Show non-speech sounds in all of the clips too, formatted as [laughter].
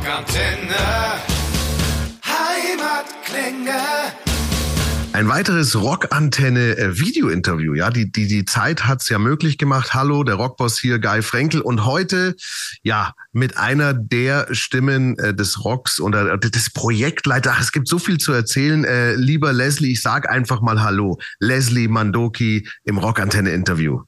Rockantenne. Heimatklänge. Ein weiteres Rockantenne äh, ja, die die die Zeit hat's ja möglich gemacht. Hallo, der Rockboss hier, Guy Frenkel und heute ja mit einer der Stimmen äh, des Rocks und äh, des Projektleiter. Ach, es gibt so viel zu erzählen. Äh, lieber Leslie, ich sag einfach mal Hallo, Leslie Mandoki im Rockantenne Interview.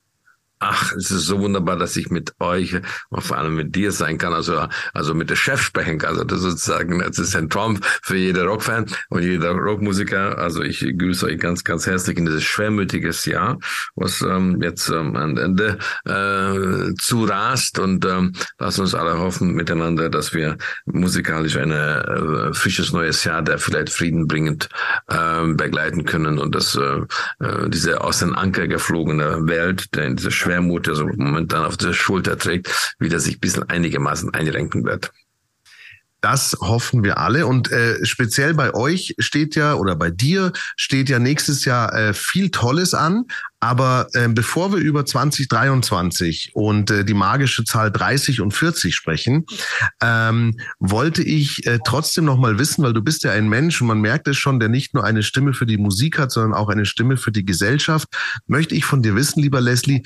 Ach, es ist so wunderbar, dass ich mit euch vor allem mit dir sein kann, also, also mit der Chef sprechen kann. Also das sozusagen, das ist ein Traum für jeder Rockfan und jeder Rockmusiker. Also ich grüße euch ganz, ganz herzlich in dieses schwermütiges Jahr, was ähm, jetzt ähm, an Ende äh, zurast und ähm, lasst uns alle hoffen miteinander, dass wir musikalisch ein äh, frisches neues Jahr, der vielleicht friedenbringend äh, begleiten können und dass äh, äh, diese aus den Anker geflogene Welt, der in diese Schwermut, so momentan auf der Schulter trägt, wieder sich ein bisschen einigermaßen einrenken wird. Das hoffen wir alle. Und äh, speziell bei euch steht ja oder bei dir steht ja nächstes Jahr äh, viel Tolles an. Aber äh, bevor wir über 2023 und äh, die magische Zahl 30 und 40 sprechen, ähm, wollte ich äh, trotzdem noch mal wissen, weil du bist ja ein Mensch und man merkt es schon, der nicht nur eine Stimme für die Musik hat, sondern auch eine Stimme für die Gesellschaft. Möchte ich von dir wissen, lieber Leslie,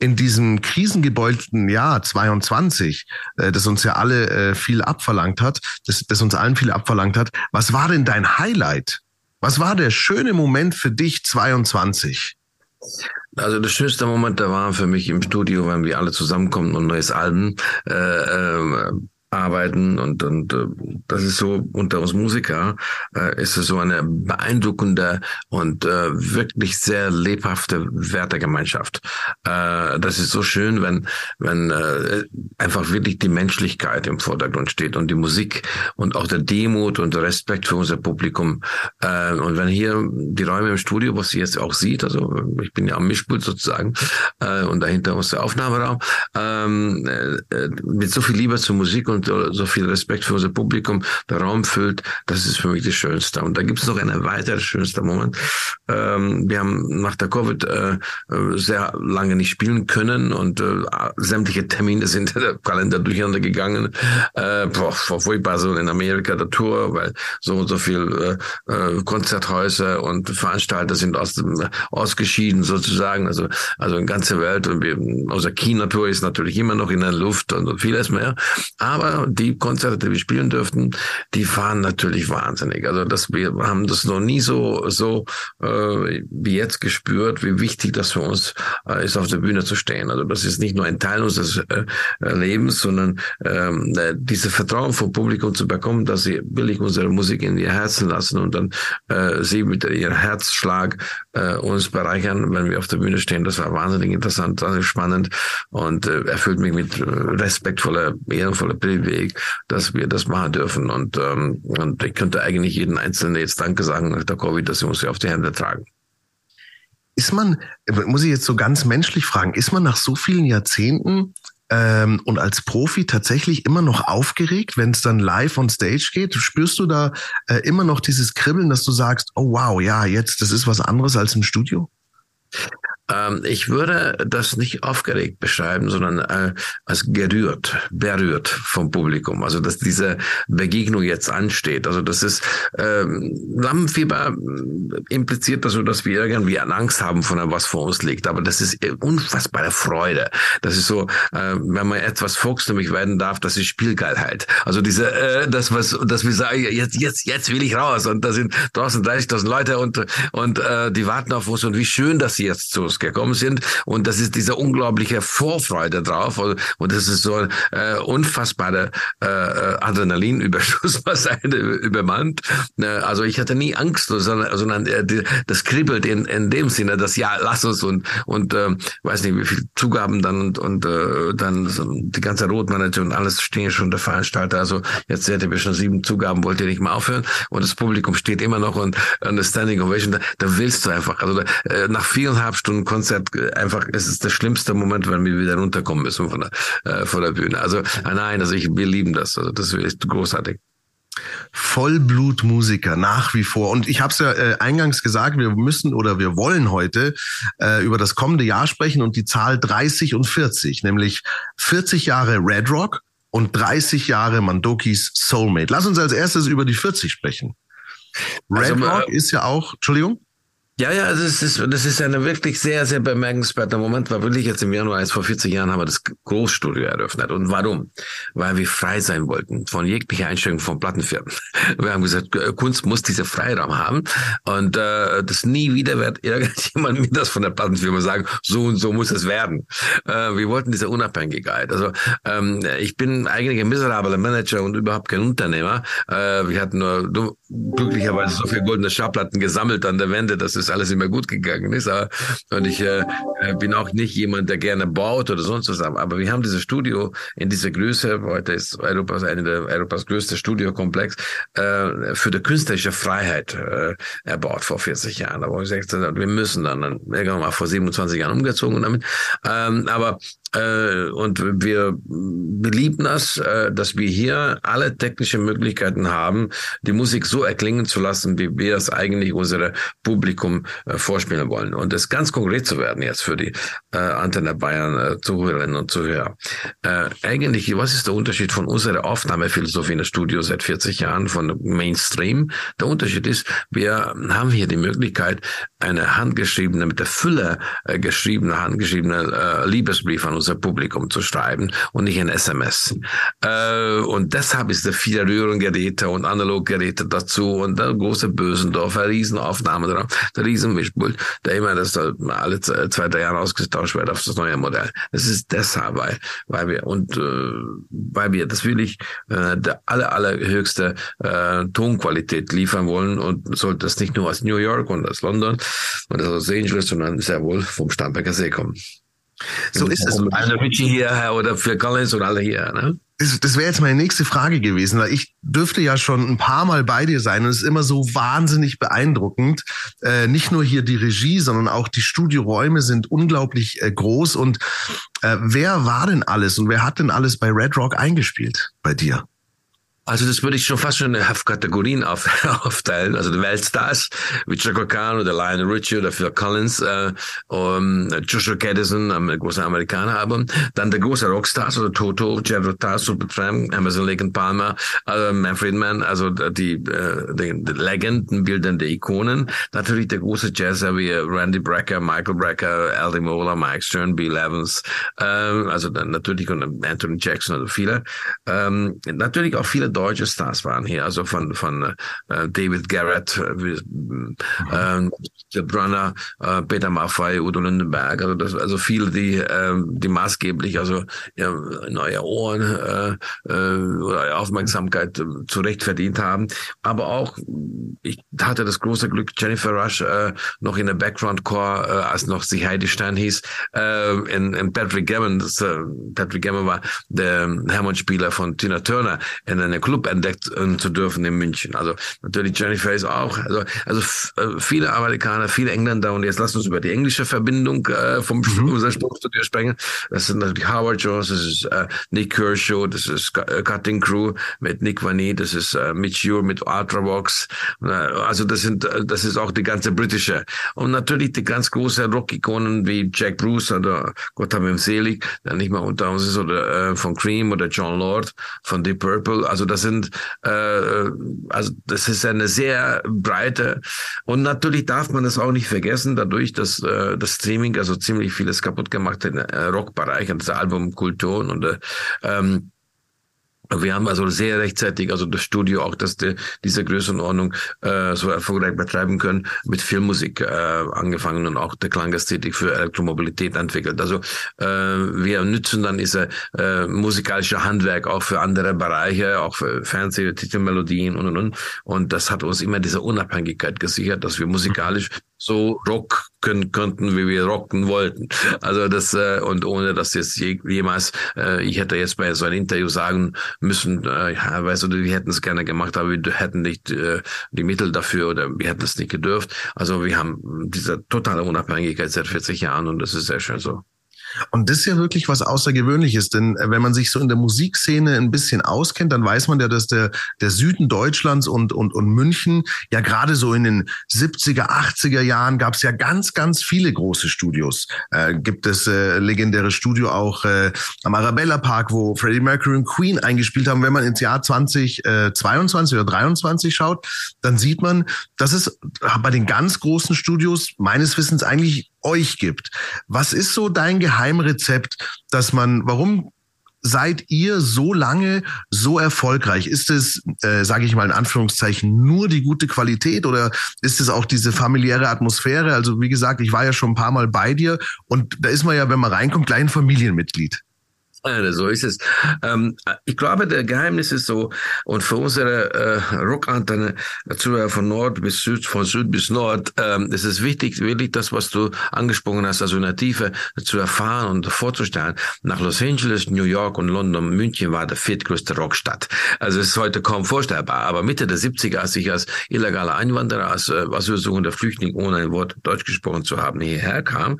in diesem krisengebeulten Jahr 22, äh, das uns ja alle äh, viel abverlangt hat, das, das uns allen viel abverlangt hat, was war denn dein Highlight? Was war der schöne Moment für dich 22? Also der schönste Moment, der war für mich im Studio, wenn wir alle zusammenkommen und ein neues Album äh, äh, arbeiten und und äh, das ist so unter uns Musiker äh, ist es so eine beeindruckende und äh, wirklich sehr lebhafte Wertegemeinschaft. Äh, das ist so schön, wenn wenn äh, einfach wirklich die Menschlichkeit im Vordergrund steht und die Musik und auch der Demut und der Respekt für unser Publikum äh, und wenn hier die Räume im Studio, was ihr jetzt auch sieht, also ich bin ja am Mischpult sozusagen äh, und dahinter ist der Aufnahmeraum ähm, äh, mit so viel Liebe zur Musik und und so viel Respekt für unser Publikum der Raum füllt, das ist für mich das Schönste. Und da gibt es noch einen weiteren schönsten Moment. Ähm, wir haben nach der Covid äh, sehr lange nicht spielen können und äh, sämtliche Termine sind der Kalender durcheinander gegangen. Äh, boah, furchtbar so in Amerika der Tour, weil so und so viel äh, äh, Konzerthäuser und Veranstalter sind aus ausgeschieden sozusagen. Also also in ganze Welt und wir, unser China-Tour ist natürlich immer noch in der Luft und vieles mehr. Aber die Konzerte, die wir spielen dürften, die waren natürlich wahnsinnig. Also das, wir haben das noch nie so, so äh, wie jetzt gespürt, wie wichtig das für uns äh, ist, auf der Bühne zu stehen. Also das ist nicht nur ein Teil unseres äh, Lebens, sondern ähm, äh, diese Vertrauen vom Publikum zu bekommen, dass sie billig unsere Musik in ihr Herzen lassen und dann äh, sie mit ihrem Herzschlag äh, uns bereichern, wenn wir auf der Bühne stehen. Das war wahnsinnig interessant, wahnsinnig spannend und äh, erfüllt mich mit äh, respektvoller, ehrenvoller Privilegien Weg, dass wir das machen dürfen. Und, ähm, und ich könnte eigentlich jeden Einzelnen jetzt Danke sagen nach der Covid, dass sie uns ja auf die Hände tragen. Ist man, muss ich jetzt so ganz menschlich fragen, ist man nach so vielen Jahrzehnten ähm, und als Profi tatsächlich immer noch aufgeregt, wenn es dann live on stage geht? Spürst du da äh, immer noch dieses Kribbeln, dass du sagst, oh wow, ja, jetzt, das ist was anderes als im Studio? Ähm, ich würde das nicht aufgeregt beschreiben, sondern äh, als gerührt, berührt vom Publikum. Also dass diese Begegnung jetzt ansteht. Also das ist ähm, Lampenfieber impliziert also, dass wir irgendwie Angst haben von dem, was vor uns liegt. Aber das ist unfassbare Freude. Das ist so, äh, wenn man etwas volkstümlich werden darf, das ist Spielgeilheit. Also diese, äh, das was, dass wir sagen, jetzt, jetzt, jetzt will ich raus und da sind draußen 30.000 Leute und und äh, die warten auf uns und wie schön, dass sie jetzt zu uns gekommen sind. Und das ist diese unglaubliche Vorfreude drauf. Und das ist so äh, unfassbare äh, Adrenalinüberschuss, [laughs] was eine übermannt. Äh, also ich hatte nie Angst, sondern, sondern äh, das kribbelt in, in dem Sinne, dass ja, lass uns und und äh, weiß nicht, wie viel Zugaben dann und, und äh, dann so die ganze Rotmanager und alles stehen schon der Veranstalter. Also jetzt hätte wir schon sieben Zugaben, wollt ihr nicht mal aufhören. Und das Publikum steht immer noch und, und eine Standing Ovation, da, da willst du einfach. Also da, äh, nach viereinhalb Stunden Konzert einfach, es ist der schlimmste Moment, wenn wir wieder runterkommen müssen von der, äh, von der Bühne. Also äh, nein, also ich, wir lieben das. Also das ist großartig. Vollblutmusiker nach wie vor. Und ich habe es ja äh, eingangs gesagt, wir müssen oder wir wollen heute äh, über das kommende Jahr sprechen und die Zahl 30 und 40, nämlich 40 Jahre Red Rock und 30 Jahre Mandokis Soulmate. Lass uns als erstes über die 40 sprechen. Red also, Rock äh, ist ja auch, Entschuldigung? Ja, ja, also es ist, das ist eine wirklich sehr, sehr bemerkenswerter Moment, weil wirklich jetzt im Januar, als vor 40 Jahren, haben wir das Großstudio eröffnet. Und warum? Weil wir frei sein wollten von jeglicher Einstellung von Plattenfirmen. [laughs] Wir haben gesagt, Kunst muss diese Freiraum haben und äh, das nie wieder wird irgendjemand [laughs] mir das von der Plattenfirma sagen, so und so muss es werden. Äh, wir wollten diese Unabhängigkeit. Also ähm, ich bin eigentlich ein miserabler Manager und überhaupt kein Unternehmer. Äh, wir hatten nur glücklicherweise so viele goldene Schallplatten gesammelt an der Wände, dass es alles immer gut gegangen ist. Und ich äh, äh, bin auch nicht jemand, der gerne baut oder sonst was. Aber wir haben dieses Studio in dieser Größe, heute ist Europas eine der Europas größte Studiokomplex, äh, für die künstlerische Freiheit äh, erbaut vor 40 Jahren. Aber ich gesagt, wir müssen dann, dann irgendwann mal vor 27 Jahren umgezogen damit. Ähm, aber und wir, wir lieben das, äh, dass wir hier alle technischen Möglichkeiten haben, die Musik so erklingen zu lassen, wie wir das eigentlich unserem Publikum äh, vorspielen wollen. Und es ganz konkret zu werden jetzt für die äh, Antenne Bayern äh, Zuhörerinnen und Zuhörer. Äh, eigentlich, was ist der Unterschied von unserer Aufnahmephilosophie in der Studio seit 40 Jahren von Mainstream? Der Unterschied ist, wir haben hier die Möglichkeit, eine handgeschriebene, mit der Fülle äh, geschriebene, handgeschriebene äh, Liebesbrief an unser Publikum zu schreiben und nicht ein SMS. Äh, und deshalb ist da viele Röhrengeräte und Analoggeräte dazu und der große Bösendorfer Riesenaufnahme drauf, der Riesenmischpult, der immer das alle zwei, drei Jahre ausgetauscht wird auf das neue Modell. Das ist deshalb, weil, weil wir und äh, weil wir das wirklich äh, der aller, allerhöchste äh, Tonqualität liefern wollen und sollte das nicht nur aus New York und aus London und aus Los Angeles, sondern sehr wohl vom Starnberger See kommen. So ist es. Also Richie hier oder Phil Collins und alle hier. Ne? Das, das wäre jetzt meine nächste Frage gewesen, weil ich dürfte ja schon ein paar Mal bei dir sein und es ist immer so wahnsinnig beeindruckend. Äh, nicht nur hier die Regie, sondern auch die Studioräume sind unglaublich äh, groß. Und äh, wer war denn alles und wer hat denn alles bei Red Rock eingespielt bei dir? Also das würde ich schon fast schon in Kategorien auf, [laughs] aufteilen. Also die Weltstars wie Chaka Khan oder Lionel Richie oder Phil Collins, äh, um, Joshua Caddison, ein großer Amerikaner aber Dann der große Rockstars, also Toto, Jethro Tull, Supertramp, Emerson Lake and Palmer, äh, Manfred Mann, also die, äh, die, die Legenden, bildende Ikonen. Natürlich der große Jazzer wie Randy Brecker, Michael Brecker, Aldi Mola, Mike Stern, Bill Evans, äh, also dann natürlich und Anthony Jackson oder viele. Ähm, natürlich auch viele deutsche Stars waren hier, also von, von äh, David Garrett, äh, äh, Brunner, äh, Peter Maffei, Udo Lindenberg, also das, also viele, die, äh, die maßgeblich also ja, neue Ohren äh, äh, oder Aufmerksamkeit äh, zurecht verdient haben. Aber auch, ich hatte das große Glück, Jennifer Rush äh, noch in der Background Core, äh, als noch sie Heidi Stein hieß, äh, in, in Patrick Gammon, das, äh, Patrick Gammon war der Hammond-Spieler von Tina Turner in einer Club entdeckt äh, zu dürfen in München. Also natürlich Jennifer ist auch, also, also äh, viele Amerikaner, viele Engländer und jetzt lass uns über die englische Verbindung äh, vom mhm. unser Sportstudio sprechen. Das sind natürlich Howard Jones, das ist äh, Nick Kershaw, das ist äh, Cutting Crew mit Nick Vanny, das ist äh, Mitch Ure mit Ultravox. Äh, also das sind, das ist auch die ganze britische. Und natürlich die ganz große Rock-Ikonen wie Jack Bruce oder Gott haben ihm selig, der nicht mehr unter uns ist, oder äh, von Cream oder John Lord von Deep Purple. Also das sind, äh, also das ist eine sehr breite. Und natürlich darf man das auch nicht vergessen, dadurch, dass äh, das Streaming also ziemlich vieles kaputt gemacht hat äh, Rockbereich und das Albumkultur und äh, ähm, wir haben also sehr rechtzeitig, also das Studio auch, dass die, diese Größenordnung äh, so erfolgreich betreiben können, mit Filmmusik äh, angefangen und auch der Klangästhetik für Elektromobilität entwickelt. Also äh, wir nützen dann diese äh, musikalische Handwerk auch für andere Bereiche, auch für Fernseh, Titelmelodien und und und. Und das hat uns immer diese Unabhängigkeit gesichert, dass wir musikalisch so rocken könnten, wie wir rocken wollten. Also das äh, und ohne dass jetzt jemals, äh, ich hätte jetzt bei so einem Interview sagen müssen, äh, ja, weißt du, wir hätten es gerne gemacht, aber wir hätten nicht äh, die Mittel dafür oder wir hätten es nicht gedurft. Also wir haben diese totale Unabhängigkeit seit 40 Jahren und das ist sehr schön so. Und das ist ja wirklich was Außergewöhnliches, denn äh, wenn man sich so in der Musikszene ein bisschen auskennt, dann weiß man ja, dass der, der Süden Deutschlands und, und, und München ja gerade so in den 70er, 80er Jahren gab es ja ganz, ganz viele große Studios. Äh, gibt es äh, legendäre Studio auch äh, am Arabella Park, wo Freddie Mercury und Queen eingespielt haben. Wenn man ins Jahr 2022 oder 23 schaut, dann sieht man, dass es bei den ganz großen Studios meines Wissens eigentlich euch gibt. Was ist so dein Geheimrezept, dass man, warum seid ihr so lange so erfolgreich? Ist es, äh, sage ich mal in Anführungszeichen, nur die gute Qualität oder ist es auch diese familiäre Atmosphäre? Also wie gesagt, ich war ja schon ein paar Mal bei dir und da ist man ja, wenn man reinkommt, gleich ein Familienmitglied. Ja, so ist es. Ähm, ich glaube, der Geheimnis ist so, und für unsere äh, Rockantenne zu, von Nord bis Süd, von Süd bis Nord, ähm, es ist wichtig, wirklich das, was du angesprochen hast, also in der Tiefe zu erfahren und vorzustellen. Nach Los Angeles, New York und London, München war der viertgrößte Rockstadt. Also es ist heute kaum vorstellbar. Aber Mitte der 70er, als ich als illegaler Einwanderer, als äh, asylsuchender Flüchtling, ohne ein Wort Deutsch gesprochen zu haben, hierher kam,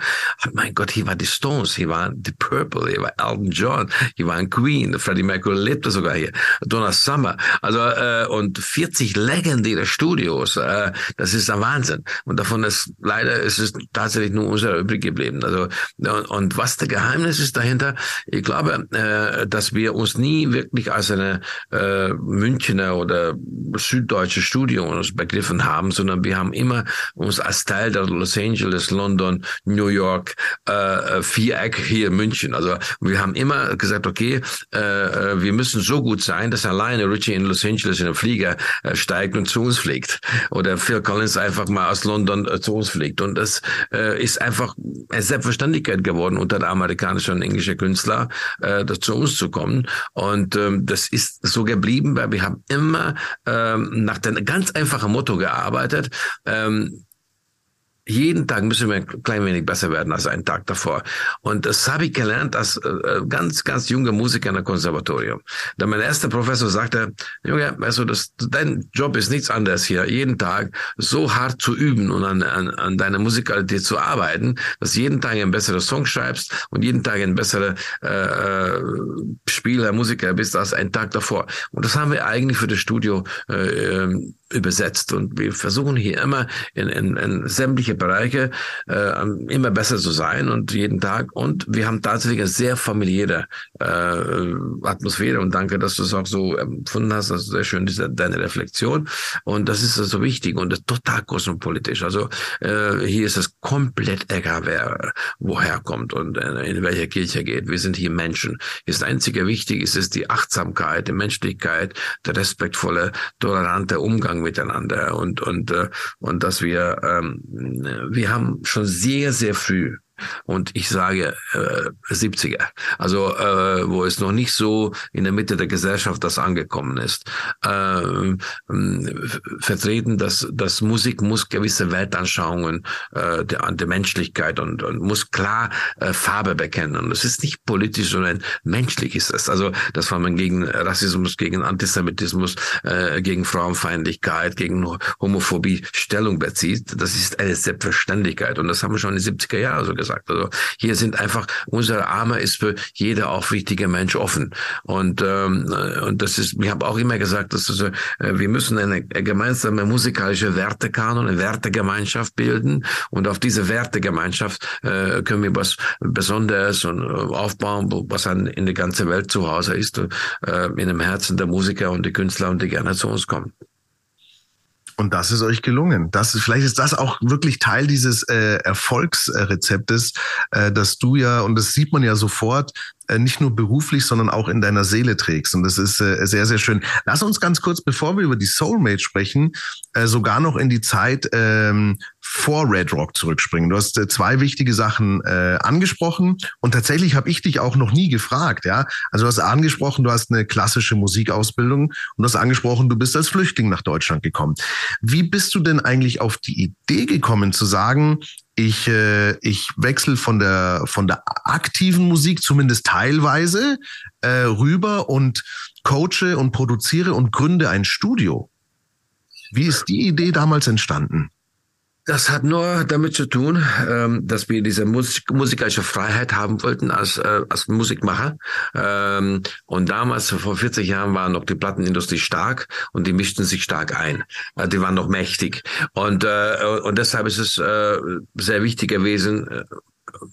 mein Gott, hier war die Stones, hier war die Purple, hier war Elton John, John, hier war ein Queen, Freddie Mercury lebte sogar hier, Donna Summer, also äh, und 40 legendäre Studios, äh, das ist ein Wahnsinn. Und davon ist leider ist es tatsächlich nur unser übrig geblieben. Also und, und was der Geheimnis ist dahinter, ich glaube, äh, dass wir uns nie wirklich als eine äh, Münchner oder süddeutsche Studio uns begriffen haben, sondern wir haben immer uns als Teil der Los Angeles, London, New York, äh, Viereck hier München. Also wir haben immer gesagt, okay, äh, äh, wir müssen so gut sein, dass alleine Richie in Los Angeles in den Flieger äh, steigt und zu uns fliegt. Oder Phil Collins einfach mal aus London äh, zu uns fliegt. Und das äh, ist einfach eine Selbstverständlichkeit geworden unter der amerikanischen und englischen Künstler, äh, zu uns zu kommen. Und ähm, das ist so geblieben, weil wir haben immer ähm, nach dem ganz einfachen Motto gearbeitet. Ähm, jeden Tag müssen wir ein klein wenig besser werden als einen Tag davor. Und das habe ich gelernt als äh, ganz, ganz junger Musiker in der Konservatorium. Da mein erster Professor sagte, Junge, also das, dein Job ist nichts anderes hier, jeden Tag so hart zu üben und an, an, an deiner Musikalität zu arbeiten, dass jeden Tag ein besserer Song schreibst und jeden Tag ein besserer äh, äh, Spieler, Musiker bist als einen Tag davor. Und das haben wir eigentlich für das Studio äh, ähm, übersetzt. Und wir versuchen hier immer in, in, in sämtliche Bereiche äh, immer besser zu sein und jeden Tag. Und wir haben tatsächlich eine sehr familiäre äh, Atmosphäre. Und danke, dass du es auch so empfunden hast. Ist sehr schön, diese, deine Reflexion. Und das ist so also wichtig und total kosmopolitisch. Also äh, hier ist es komplett egal, wer woher kommt und äh, in welche Kirche geht. Wir sind hier Menschen. Ist das einzige wichtig, ist es die Achtsamkeit, die Menschlichkeit, der respektvolle, tolerante Umgang miteinander. Und und äh, und dass wir ähm, wir haben schon sehr sehr früh und ich sage äh, 70er, also äh, wo es noch nicht so in der Mitte der Gesellschaft das angekommen ist, äh, vertreten, dass, dass Musik muss gewisse Weltanschauungen äh, der, der Menschlichkeit und, und muss klar äh, Farbe bekennen. Und es ist nicht politisch, sondern menschlich ist es. Also, dass man gegen Rassismus, gegen Antisemitismus, äh, gegen Frauenfeindlichkeit, gegen Homophobie Stellung bezieht, das ist eine Selbstverständlichkeit. Und das haben wir schon in den 70er Jahren so gesagt gesagt. Also hier sind einfach, unsere Arme ist für jeder aufrichtige Mensch offen. Und, ähm, und das ist, ich habe auch immer gesagt, dass also, wir müssen eine gemeinsame musikalische Wertekanon, eine Wertegemeinschaft bilden. Und auf diese Wertegemeinschaft äh, können wir was Besonderes und äh, aufbauen, was dann in der ganzen Welt zu Hause ist, äh, in dem Herzen der Musiker und der Künstler und die gerne zu uns kommen. Und das ist euch gelungen. Das ist, vielleicht ist das auch wirklich Teil dieses äh, Erfolgsrezeptes, äh, dass du ja, und das sieht man ja sofort, äh, nicht nur beruflich, sondern auch in deiner Seele trägst. Und das ist äh, sehr, sehr schön. Lass uns ganz kurz, bevor wir über die Soulmate sprechen, äh, sogar noch in die Zeit ähm, vor Red Rock zurückspringen. Du hast äh, zwei wichtige Sachen äh, angesprochen und tatsächlich habe ich dich auch noch nie gefragt. Ja, also du hast angesprochen, du hast eine klassische Musikausbildung und du hast angesprochen, du bist als Flüchtling nach Deutschland gekommen. Wie bist du denn eigentlich auf die Idee gekommen zu sagen, ich, äh, ich wechsle von der, von der aktiven Musik, zumindest teilweise, äh, rüber und coache und produziere und gründe ein Studio. Wie ist die Idee damals entstanden? Das hat nur damit zu tun, ähm, dass wir diese Musik, musikalische Freiheit haben wollten als, äh, als Musikmacher. Ähm, und damals, vor 40 Jahren, war noch die Plattenindustrie stark und die mischten sich stark ein. Äh, die waren noch mächtig. Und, äh, und deshalb ist es äh, sehr wichtig gewesen, äh,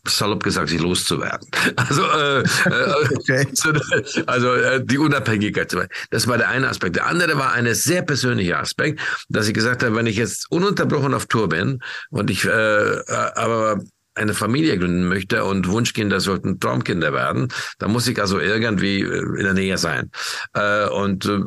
salopp gesagt, sie loszuwerden. [laughs] Also, äh, äh okay. [laughs] also äh, die Unabhängigkeit. Das war der eine Aspekt. Der andere war ein sehr persönlicher Aspekt, dass ich gesagt habe, wenn ich jetzt ununterbrochen auf Tour bin und ich äh, äh aber eine Familie gründen möchte und Wunschkinder sollten Traumkinder werden, dann muss ich also irgendwie äh, in der Nähe sein. Äh, und äh,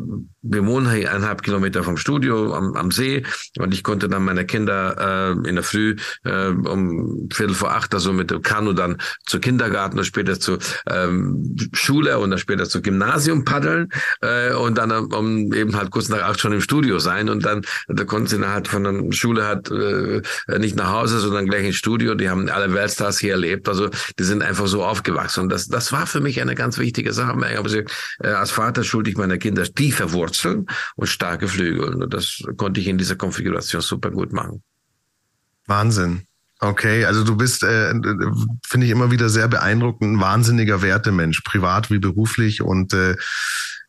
wir wohnen hier eineinhalb Kilometer vom Studio am, am See und ich konnte dann meine Kinder in der Früh um Viertel vor acht, also mit dem Kanu dann zur Kindergarten und später zur ähm, Schule und dann später zur Gymnasium paddeln und dann um eben halt kurz nach acht schon im Studio sein und dann da konnten sie halt von der Schule halt nicht nach Hause, sondern gleich ins Studio. Die haben alle Weltstars hier erlebt, also die sind einfach so aufgewachsen und das das war für mich eine ganz wichtige Sache. Ich habe gesagt, äh, als Vater schuldig meiner Kinder tiefer Wurzeln und starke Flügel. Und das konnte ich in dieser Konfiguration super gut machen. Wahnsinn. Okay, also du bist, äh, finde ich immer wieder sehr beeindruckend, ein wahnsinniger Wertemensch, privat wie beruflich und äh,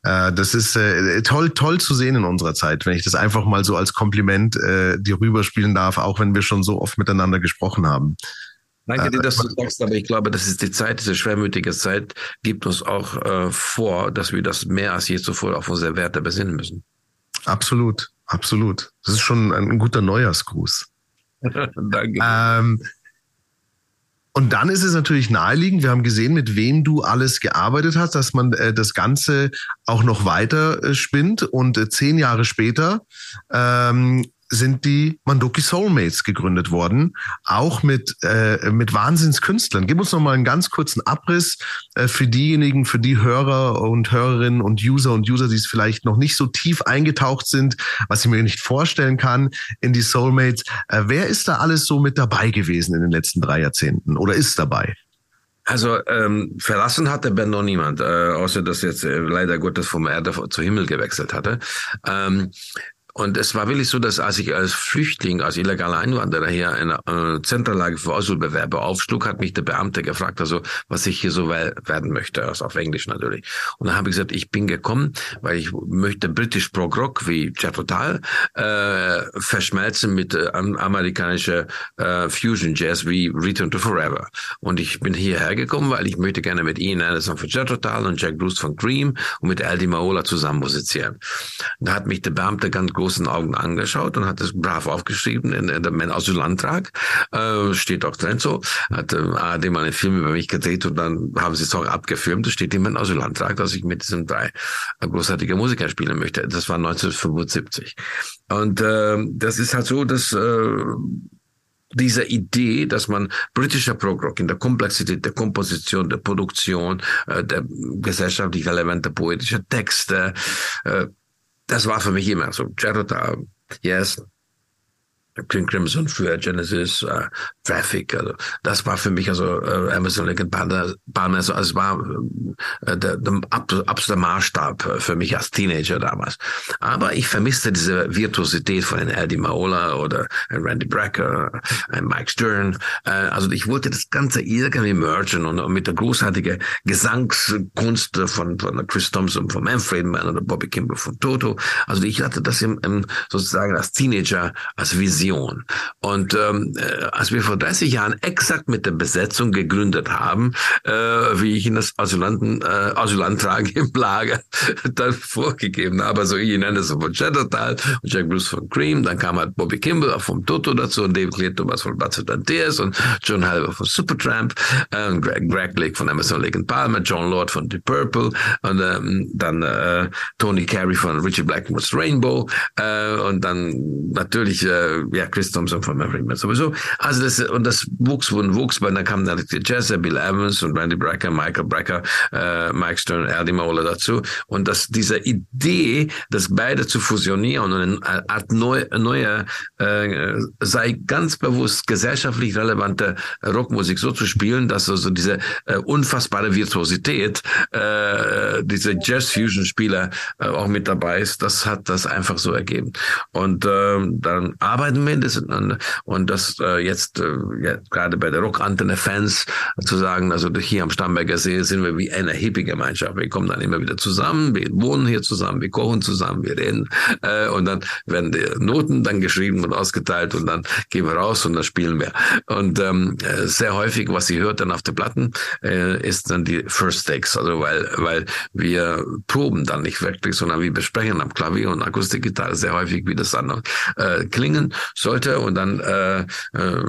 äh, das ist äh, toll, toll zu sehen in unserer Zeit, wenn ich das einfach mal so als Kompliment äh, dir rüberspielen darf, auch wenn wir schon so oft miteinander gesprochen haben. Danke dir, äh, dass du sagst, aber ich glaube, dass es die Zeit, diese schwermütige Zeit, gibt uns auch äh, vor, dass wir das mehr als je zuvor auf unsere Werte besinnen müssen. Absolut, absolut. Das ist schon ein guter Neujahrsgruß. [laughs] Danke. Ähm, und dann ist es natürlich naheliegend, wir haben gesehen, mit wem du alles gearbeitet hast, dass man äh, das Ganze auch noch weiter äh, spinnt. Und äh, zehn Jahre später ähm, sind die Mandoki Soulmates gegründet worden, auch mit, äh, mit Wahnsinnskünstlern. Gib uns noch mal einen ganz kurzen Abriss äh, für diejenigen, für die Hörer und Hörerinnen und User und User, die es vielleicht noch nicht so tief eingetaucht sind, was ich mir nicht vorstellen kann in die Soulmates. Äh, wer ist da alles so mit dabei gewesen in den letzten drei Jahrzehnten oder ist dabei? Also ähm, verlassen hatte Ben noch niemand, äh, außer dass jetzt äh, leider Gottes vom Erde zu Himmel gewechselt hatte. Ähm, und es war wirklich so, dass als ich als Flüchtling, als illegaler Einwanderer hier in einer äh, Zentrallage für Asylbewerber aufschlug, hat mich der Beamte gefragt, also was ich hier so werden möchte, also auf Englisch natürlich. Und dann habe ich gesagt, ich bin gekommen, weil ich möchte British Prog Rock wie Jet Total äh, verschmelzen mit äh, amerikanischer äh, Fusion Jazz wie Return to Forever. Und ich bin hierher gekommen, weil ich möchte gerne mit Ian Anderson von Jet Total und Jack Bruce von Cream und mit Aldi Maola zusammen musizieren. Da hat mich der Beamte ganz großen Augen angeschaut und hat es brav aufgeschrieben in, in dem Asylantrag. Äh, steht auch drin so. Hat äh, ARD mal einen Film über mich gedreht und dann haben sie es auch abgefilmt. Das steht in meinem Asylantrag, dass ich mit diesen drei großartigen Musikern spielen möchte. Das war 1975. Und äh, das ist halt so, dass äh, diese Idee, dass man britischer Prog-Rock in der Komplexität der Komposition, der Produktion, äh, der gesellschaftlich relevante poetischer Texte, äh, das war für mich immer so. Uh, yes, King Crimson für Genesis, äh, Traffic, also das war für mich also äh, Amazon Lincoln Palmer, also es war äh, der, der absolute Maßstab für mich als Teenager damals. Aber ich vermisste diese Virtuosität von Eddie Maola oder Randy Brecker, Mike Stern. Äh, also ich wollte das Ganze irgendwie mergen und, und mit der großartigen Gesangskunst von, von Chris Thompson, von Manfred Mann oder Bobby Kimball von Toto. Also ich hatte das im, im sozusagen als Teenager als Vision Vision. Und ähm, äh, als wir vor 30 Jahren exakt mit der Besetzung gegründet haben, äh, wie ich in das Asylanten, äh, Asylantrag im Lager [laughs] dann vorgegeben habe, also nenne es von Chattertal und Jack Bruce von Cream, dann kam halt Bobby Kimball vom Toto dazu und David Clear Thomas von Bud Dantes und John Halber von Supertramp, äh, Greg, Greg Lake von Emerson Lake and Palmer, John Lord von Deep Purple und ähm, dann äh, Tony Carey von Richard Blackmore's Rainbow äh, und dann natürlich äh, ja, Chris Thompson von Maverick Man sowieso. Also das, und das wuchs und wuchs, weil dann kamen dann die Jazzer, Bill Evans und Randy Brecker, Michael Brecker, äh, Mike Stern, Eddie Mola dazu. Und dass diese Idee, das beide zu fusionieren und eine Art neu, neue, äh, sei ganz bewusst gesellschaftlich relevante Rockmusik so zu spielen, dass also diese äh, unfassbare Virtuosität, äh, diese Jazz-Fusion-Spieler äh, auch mit dabei ist, das hat das einfach so ergeben. Und äh, dann arbeiten mindestens. Und, und das äh, jetzt äh, ja, gerade bei der Rockantenne-Fans zu sagen, also hier am Starnberger See sind wir wie eine Hippie-Gemeinschaft. Wir kommen dann immer wieder zusammen, wir wohnen hier zusammen, wir kochen zusammen, wir reden äh, und dann werden die Noten dann geschrieben und ausgeteilt und dann gehen wir raus und dann spielen wir. Und ähm, äh, sehr häufig, was sie hört dann auf den Platten, äh, ist dann die First Takes, also weil, weil wir proben dann nicht wirklich, sondern wir besprechen am Klavier und Akustikgitarre sehr häufig, wie das dann äh, klingen sollte und dann, äh, äh,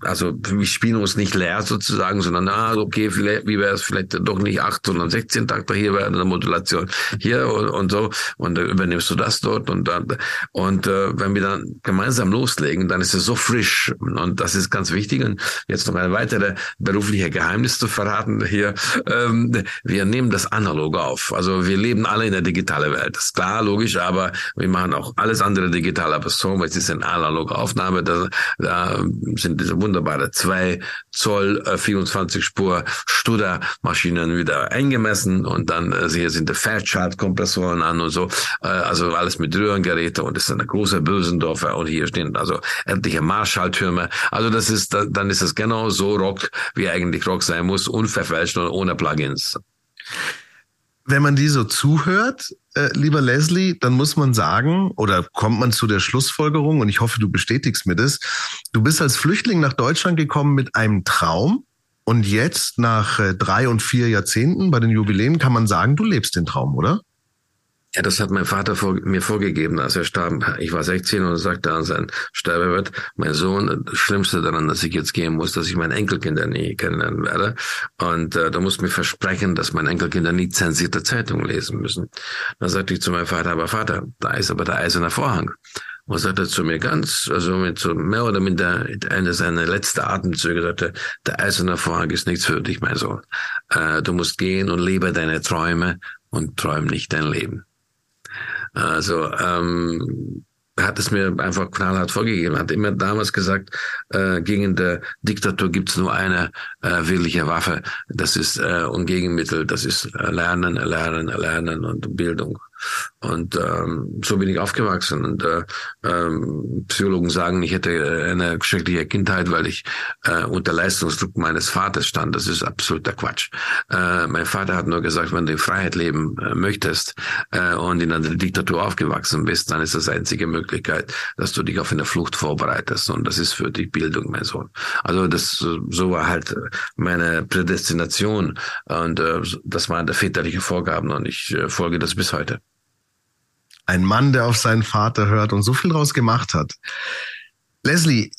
also wir spielen uns nicht leer sozusagen, sondern, ah, okay, vielleicht, wie wäre es vielleicht doch nicht acht, sondern 16 Takte hier wäre eine Modulation hier und, und so und äh, übernimmst du das dort und dann und äh, wenn wir dann gemeinsam loslegen, dann ist es so frisch und das ist ganz wichtig und jetzt noch ein weitere berufliche Geheimnis zu verraten hier. Ähm, wir nehmen das analog auf. Also wir leben alle in der digitalen Welt. Das ist klar, logisch, aber wir machen auch alles andere digital. Aber Soulmates ist eine analoge Aufnahme. Da, da sind diese wunderbare zwei Zoll äh, 24 Spur Studer Maschinen wieder eingemessen und dann äh, hier sind die Fairchild Kompressoren an und so. Äh, also alles mit Röhrengeräte und ist eine große Bösendorfer und hier stehen also endliche Marschalltürme. Also das ist, dann ist es genau so Rock, wie eigentlich Rock sein muss, unverfälscht und ohne Plugins. Wenn man die so zuhört, äh, lieber Leslie, dann muss man sagen, oder kommt man zu der Schlussfolgerung, und ich hoffe, du bestätigst mir das, du bist als Flüchtling nach Deutschland gekommen mit einem Traum, und jetzt nach äh, drei und vier Jahrzehnten bei den Jubiläen kann man sagen, du lebst den Traum, oder? Ja, das hat mein Vater vor, mir vorgegeben, als er starb. Ich war 16 und sagte an sein Sterbebett, mein Sohn, das Schlimmste daran, dass ich jetzt gehen muss, dass ich mein Enkelkinder nie kennenlernen werde. Und äh, du musst mir versprechen, dass meine Enkelkinder nie zensierte Zeitungen lesen müssen. Dann sagte ich zu meinem Vater, aber Vater, da ist aber der eiserne Vorhang. Und sagte zu mir ganz, also mit so mehr oder minder eine seiner letzten Atemzüge, sagte, der eiserne Vorhang ist nichts für dich, mein Sohn. Äh, du musst gehen und lebe deine Träume und träum nicht dein Leben. Also ähm, hat es mir einfach knallhart vorgegeben, hat immer damals gesagt, äh, gegen der Diktatur gibt's nur eine äh, wirkliche Waffe, das ist äh, und Gegenmittel, das ist äh, Lernen, Lernen, Lernen und Bildung. Und ähm, so bin ich aufgewachsen. Und äh, ähm, Psychologen sagen, ich hätte äh, eine schreckliche Kindheit, weil ich äh, unter Leistungsdruck meines Vaters stand. Das ist absoluter Quatsch. Äh, mein Vater hat nur gesagt, wenn du in Freiheit leben äh, möchtest äh, und in einer Diktatur aufgewachsen bist, dann ist das einzige Möglichkeit, dass du dich auf eine Flucht vorbereitest. Und das ist für die Bildung, mein Sohn. Also das so war halt meine Prädestination und äh, das waren der väterliche Vorgaben und ich äh, folge das bis heute. Ein Mann, der auf seinen Vater hört und so viel draus gemacht hat. Leslie,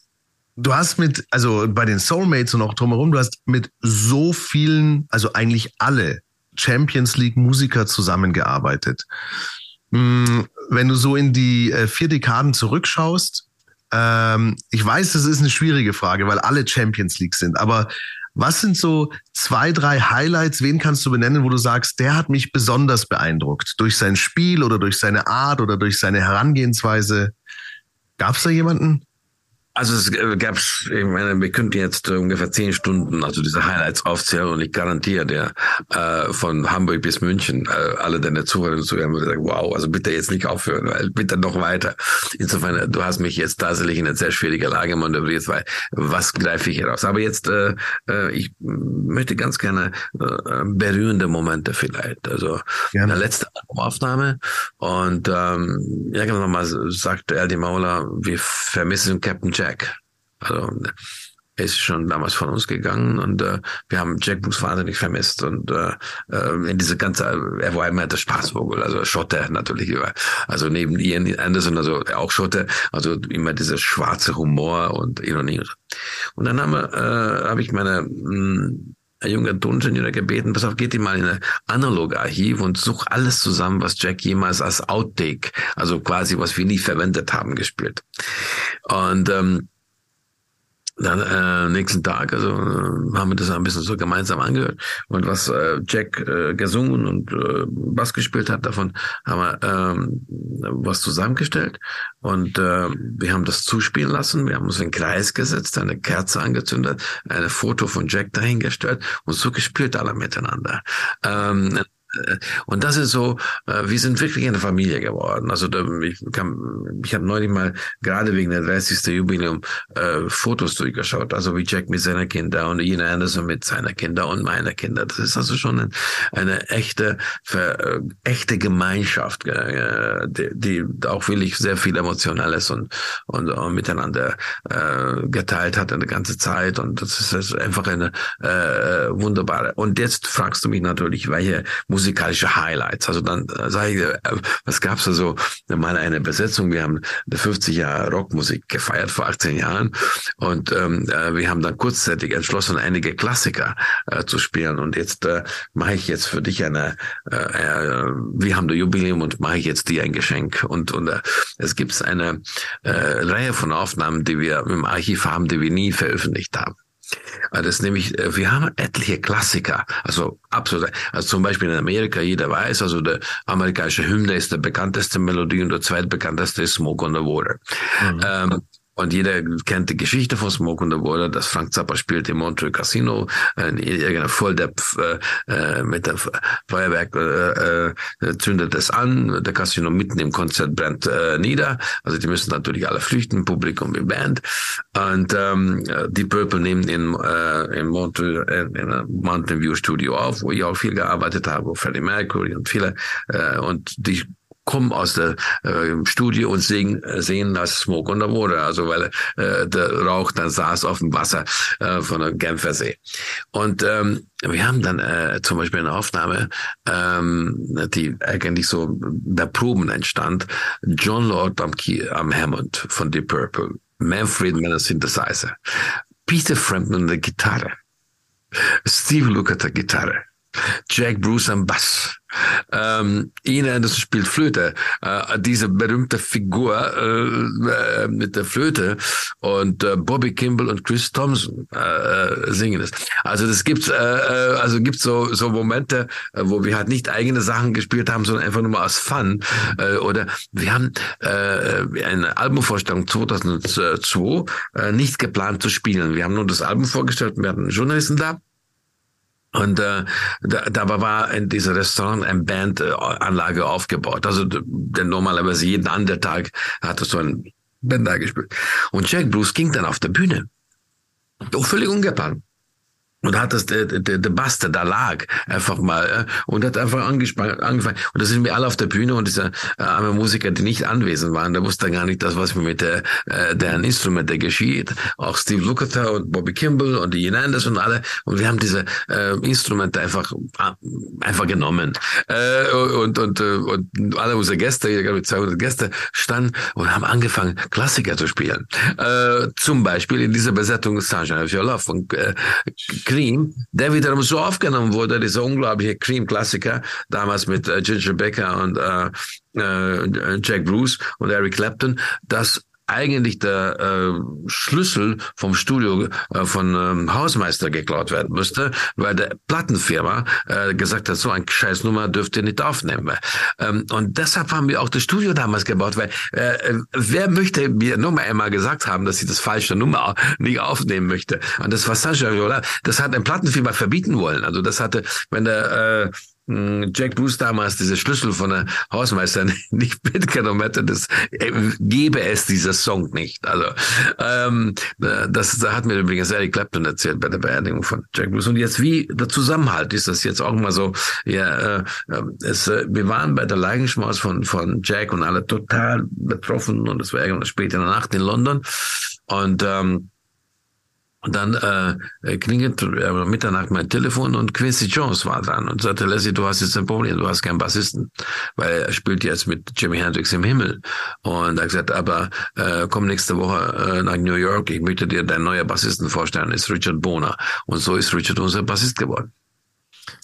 du hast mit, also bei den Soulmates und auch drumherum, du hast mit so vielen, also eigentlich alle Champions League Musiker zusammengearbeitet. Hm, wenn du so in die äh, vier Dekaden zurückschaust, ähm, ich weiß, das ist eine schwierige Frage, weil alle Champions League sind, aber was sind so zwei, drei Highlights? Wen kannst du benennen, wo du sagst, der hat mich besonders beeindruckt? Durch sein Spiel oder durch seine Art oder durch seine Herangehensweise? Gab es da jemanden? Also es gab, ich meine, wir könnten jetzt ungefähr zehn Stunden, also diese Highlights aufzählen und ich garantiere dir, äh, von Hamburg bis München, äh, alle deine Zuhörer und Zuhörer sagen, wow, also bitte jetzt nicht aufhören, weil bitte noch weiter. Insofern, du hast mich jetzt tatsächlich in eine sehr schwierige Lage manövriert, weil was greife ich hier raus? Aber jetzt, äh, äh, ich möchte ganz gerne äh, berührende Momente vielleicht. Also gerne. eine letzte Aufnahme und ähm, irgendwann mal sagte Erdi Mauler, wir vermissen Captain Jack. Jack. Also er ist schon damals von uns gegangen und äh, wir haben Jack Bruce wahnsinnig vermisst und äh, äh, in diese ganze, er war immer der Spaßvogel, also Schotte natürlich, also neben Ian Anderson, also auch Schotte, also immer dieser schwarze Humor und Ironie. Und, dann haben wir, äh, habe ich meine mh, hm, ein junger Toningenieur gebeten, pass auf, geht die mal in ein Analog-Archiv und such alles zusammen, was Jack jemals als Outtake, also quasi was wir nie verwendet haben, gespielt. Und ähm, dann äh, nächsten Tag, also äh, haben wir das ein bisschen so gemeinsam angehört und was äh, Jack äh, gesungen und äh, Bass gespielt hat, davon haben wir ähm, was zusammengestellt und äh, wir haben das zuspielen lassen. Wir haben uns in den Kreis gesetzt, eine Kerze angezündet, ein Foto von Jack dahingestellt und so gespielt alle miteinander. Ähm, äh, und das ist so, äh, wir sind wirklich eine Familie geworden. Also da, ich, kann, ich habe neulich mal gerade wegen der 30. Jubiläum äh, Fotos durchgeschaut, also wie Jack mit seiner Kinder und Ian Anderson mit seiner Kinder und meiner Kinder. Das ist also schon ein, eine echte, für, äh, echte Gemeinschaft, äh, die, die auch wirklich sehr viel Emotionales und, und, und miteinander äh, geteilt hat eine ganze Zeit. Und das ist, einfach eine äh, wunderbare. Und jetzt fragst du mich natürlich, welche musikalische Highlights. Also dann äh, sage ich, äh, was gab's da so? Mal eine Besetzung. Wir haben 50 Jahre Rockmusik gefeiert vor 18 Jahren und ähm, äh, wir haben dann kurzzeitig entschlossen, einige Klassiker äh, zu spielen. Und jetzt äh, mache ich jetzt für dich eine, äh, äh, wir haben das Jubiläum und mache ich jetzt dir ein Geschenk. Und, und äh, es gibt eine äh, Reihe von Aufnahmen, die wir im Archiv haben, die wir nie veröffentlicht haben. Das ist nämlich, äh, wir haben etliche Klassiker, also absolut, also zum Beispiel in Amerika, jeder weiß, also der amerikanische Hymne ist der bekannteste Melodie und der zweitbekannteste ist Smoke on the Water. Mhm. Ähm, und jeder kennt die Geschichte von Smoke on the Water, dass Frank Zappa spielt im Montreux Casino, in irgendeiner Volldepp äh, äh, mit dem Feuerwerk äh, äh, zündet es an, der Casino mitten im Konzert brennt äh, nieder. Also die müssen natürlich alle flüchten, Publikum wie Band. Und ähm, die Purple nehmen in, äh, in Montreux in einem Mountain View Studio auf, wo ich auch viel gearbeitet habe, wo Freddie Mercury und viele äh, und die kommen aus der äh, Studie und sehen, äh, sehen das Smoke on the Water, also weil äh, der Rauch dann saß auf dem Wasser äh, von der Genfersee. Und ähm, wir haben dann äh, zum Beispiel eine Aufnahme, ähm, die eigentlich so der Proben entstand, John Lord am, Key, am Hammond von Deep Purple, Manfred Mann Synthesizer, Peter Frampton der Gitarre, Steve Lukather Gitarre, Jack Bruce am Bass, ähm, Ian Anderson spielt Flöte. Äh, diese berühmte Figur äh, äh, mit der Flöte und äh, Bobby Kimball und Chris Thompson äh, singen es. Also das gibt's, äh, äh, also gibt's so so Momente, äh, wo wir halt nicht eigene Sachen gespielt haben, sondern einfach nur mal aus Fun. Äh, oder wir haben äh, eine Albumvorstellung 2002 äh, nicht geplant zu spielen. Wir haben nur das Album vorgestellt, wir hatten Journalisten da und äh, da, dabei war in dieser Restaurant eine Bandanlage aufgebaut. Also denn normalerweise jeden anderen Tag hatte so ein Band da gespielt. Und Jack Bruce ging dann auf der Bühne. Doch völlig ungeplant und hat das der, der, der Bass, der da lag, einfach mal äh, und hat einfach angefangen. Und da sind wir alle auf der Bühne und dieser äh, arme Musiker, die nicht anwesend waren, der wusste gar nicht, das, was mit der, äh, deren Instrumente geschieht. Auch Steve Lukather und Bobby Kimball und die Anderson und alle. Und wir haben diese äh, Instrumente einfach äh, einfach genommen. Äh, und, und, äh, und alle unsere Gäste, ich glaube 200 Gäste, standen und haben angefangen, Klassiker zu spielen. Äh, zum Beispiel in dieser Besetzung Sunshine of Your Love von äh, Cream, der wiederum so aufgenommen wurde, dieser unglaubliche Cream-Klassiker, damals mit äh, Ginger Becker und äh, äh, Jack Bruce und Eric Clapton, dass eigentlich der äh, Schlüssel vom Studio äh, von ähm, Hausmeister geklaut werden müsste, weil der Plattenfirma äh, gesagt hat, so ein scheiß Nummer dürft ihr nicht aufnehmen. Ähm, und deshalb haben wir auch das Studio damals gebaut, weil äh, wer möchte mir nur mal einmal gesagt haben, dass sie das falsche Nummer nicht aufnehmen möchte. Und das war Viola, das hat ein Plattenfirma verbieten wollen. Also das hatte, wenn der äh, Jack Bruce damals diese Schlüssel von der Hausmeister [laughs] nicht mitgenommen hätte, das äh, gäbe es dieser Song nicht. Also ähm, das, da hat mir übrigens Eric Clapton erzählt bei der Beerdigung von Jack Bruce. Und jetzt wie der Zusammenhalt ist das jetzt auch mal so. Ja, äh, es, äh, wir waren bei der Leichenschmaus von von Jack und alle total betroffen und es war irgendwann später in der Nacht in London und ähm, und dann äh, klingelt äh, Mitternacht mein Telefon und Quincy Jones war dran und sagte, Leslie, du hast jetzt ein Problem, du hast keinen Bassisten, weil er spielt jetzt mit Jimi Hendrix im Himmel. Und er hat gesagt, aber äh, komm nächste Woche äh, nach New York, ich möchte dir deinen neuen Bassisten vorstellen, ist Richard Boner. Und so ist Richard unser Bassist geworden.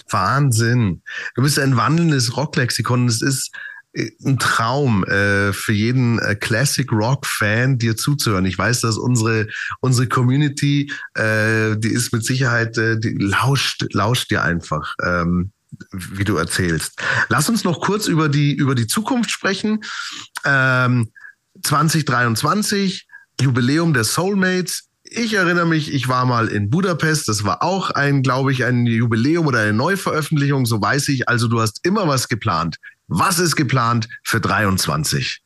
Wahnsinn. Du bist ein wandelndes Rocklexikon. Es ist ein Traum äh, für jeden äh, Classic Rock Fan, dir zuzuhören. Ich weiß, dass unsere unsere Community, äh, die ist mit Sicherheit, äh, die lauscht lauscht dir einfach. Ähm, wie du erzählst. Lass uns noch kurz über die über die Zukunft sprechen. Ähm, 2023 Jubiläum der Soulmates ich erinnere mich, ich war mal in Budapest. Das war auch ein, glaube ich, ein Jubiläum oder eine Neuveröffentlichung. So weiß ich. Also du hast immer was geplant. Was ist geplant für 23?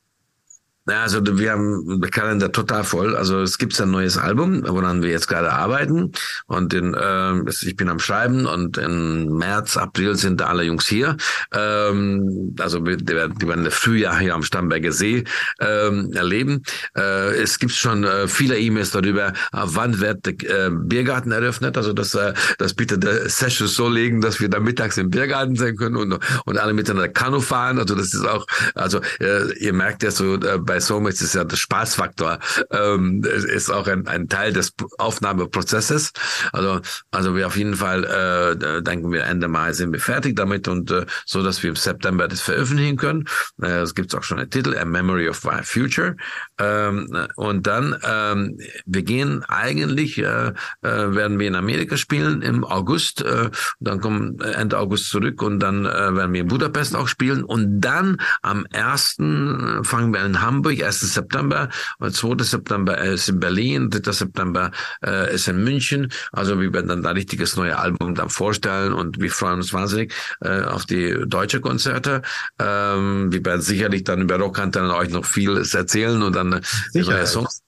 Ja, also wir haben den Kalender total voll. Also es gibt ein neues Album, woran wir jetzt gerade arbeiten. Und in, äh, ich bin am Schreiben und im März, April sind alle Jungs hier. Ähm, also die, die werden das Frühjahr hier am Stamberger See ähm, erleben. Äh, es gibt schon äh, viele E-Mails darüber, wann wird der äh, Biergarten eröffnet. Also dass, äh, dass bitte der Session so legen, dass wir da mittags im Biergarten sein können und, und alle miteinander Kanu fahren. Also das ist auch, also äh, ihr merkt ja so äh, bei bei Soulmates ist ja der Spaßfaktor, ähm, ist auch ein, ein Teil des Aufnahmeprozesses. Also, also wir auf jeden Fall äh, denken wir Ende Mai sind wir fertig damit und äh, so, dass wir im September das veröffentlichen können. Äh, es gibt auch schon einen Titel, A Memory of My Future. Ähm, und dann, ähm, wir gehen eigentlich, äh, äh, werden wir in Amerika spielen im August. Äh, dann kommen Ende August zurück und dann äh, werden wir in Budapest auch spielen. Und dann am ersten fangen wir in Hamburg Hamburg, 1. September, und 2. September ist in Berlin, 3. September äh, ist in München. Also wir werden dann da richtiges neue Album dann vorstellen und wir freuen uns wahnsinnig äh, auf die deutsche Konzerte. Ähm, wir werden sicherlich dann über Rockantenne euch noch viel erzählen und dann neue Songs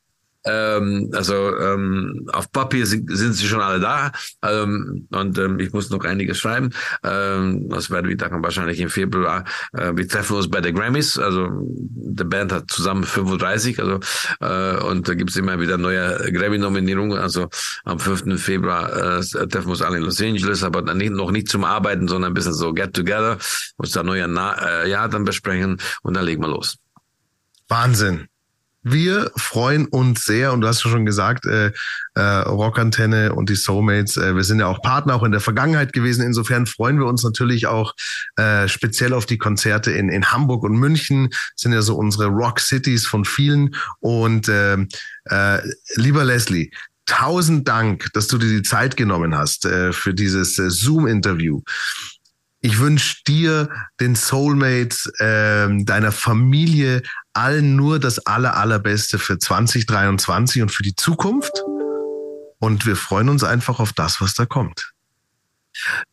ähm, also ähm, auf Papier sind, sind sie schon alle da ähm, und ähm, ich muss noch einiges schreiben. Ähm, das werden wir dann wahrscheinlich im Februar. Äh, wir treffen uns bei der Grammys. Also die Band hat zusammen 35, also äh, und da gibt's immer wieder neue Grammy-Nominierungen. Also am 5. Februar äh, treffen wir uns alle in Los Angeles, aber dann nicht, noch nicht zum Arbeiten, sondern ein bisschen so get together, uns da neue Na äh, Jahr dann besprechen und dann legen wir los. Wahnsinn. Wir freuen uns sehr und du hast ja schon gesagt, äh, äh, Rockantenne und die Soulmates, äh, wir sind ja auch Partner auch in der Vergangenheit gewesen. Insofern freuen wir uns natürlich auch äh, speziell auf die Konzerte in, in Hamburg und München. Das sind ja so unsere Rock Cities von vielen. Und äh, äh, lieber Leslie, tausend Dank, dass du dir die Zeit genommen hast äh, für dieses äh, Zoom-Interview. Ich wünsche dir, den Soulmates, äh, deiner Familie, allen nur das aller, allerbeste für 2023 und für die Zukunft. Und wir freuen uns einfach auf das, was da kommt.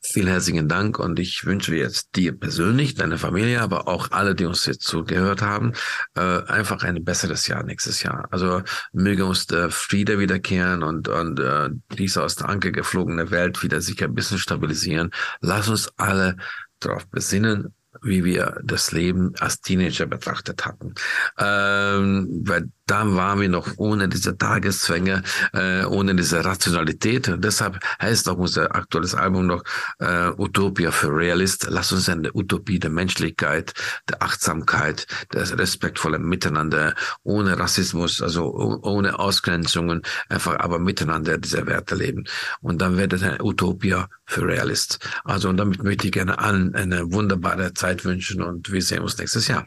Vielen herzlichen Dank und ich wünsche jetzt dir persönlich, deiner Familie, aber auch alle, die uns jetzt zugehört haben, äh, einfach ein besseres Jahr nächstes Jahr. Also möge uns der Friede wiederkehren und, und äh, diese aus der Anker geflogene Welt wieder sich ein bisschen stabilisieren. Lass uns alle darauf besinnen, wie wir das Leben als Teenager betrachtet hatten. Ähm, weil da waren wir noch ohne diese Tageszwänge, äh, ohne diese Rationalität. Und deshalb heißt auch unser aktuelles Album noch äh, Utopia für Realist. Lass uns eine Utopie der Menschlichkeit, der Achtsamkeit, des respektvollen Miteinander, ohne Rassismus, also ohne Ausgrenzungen, einfach aber miteinander diese Werte leben. Und dann wird es eine Utopia für Realist. Also und damit möchte ich gerne allen eine wunderbare Zeit wünschen und wir sehen uns nächstes Jahr.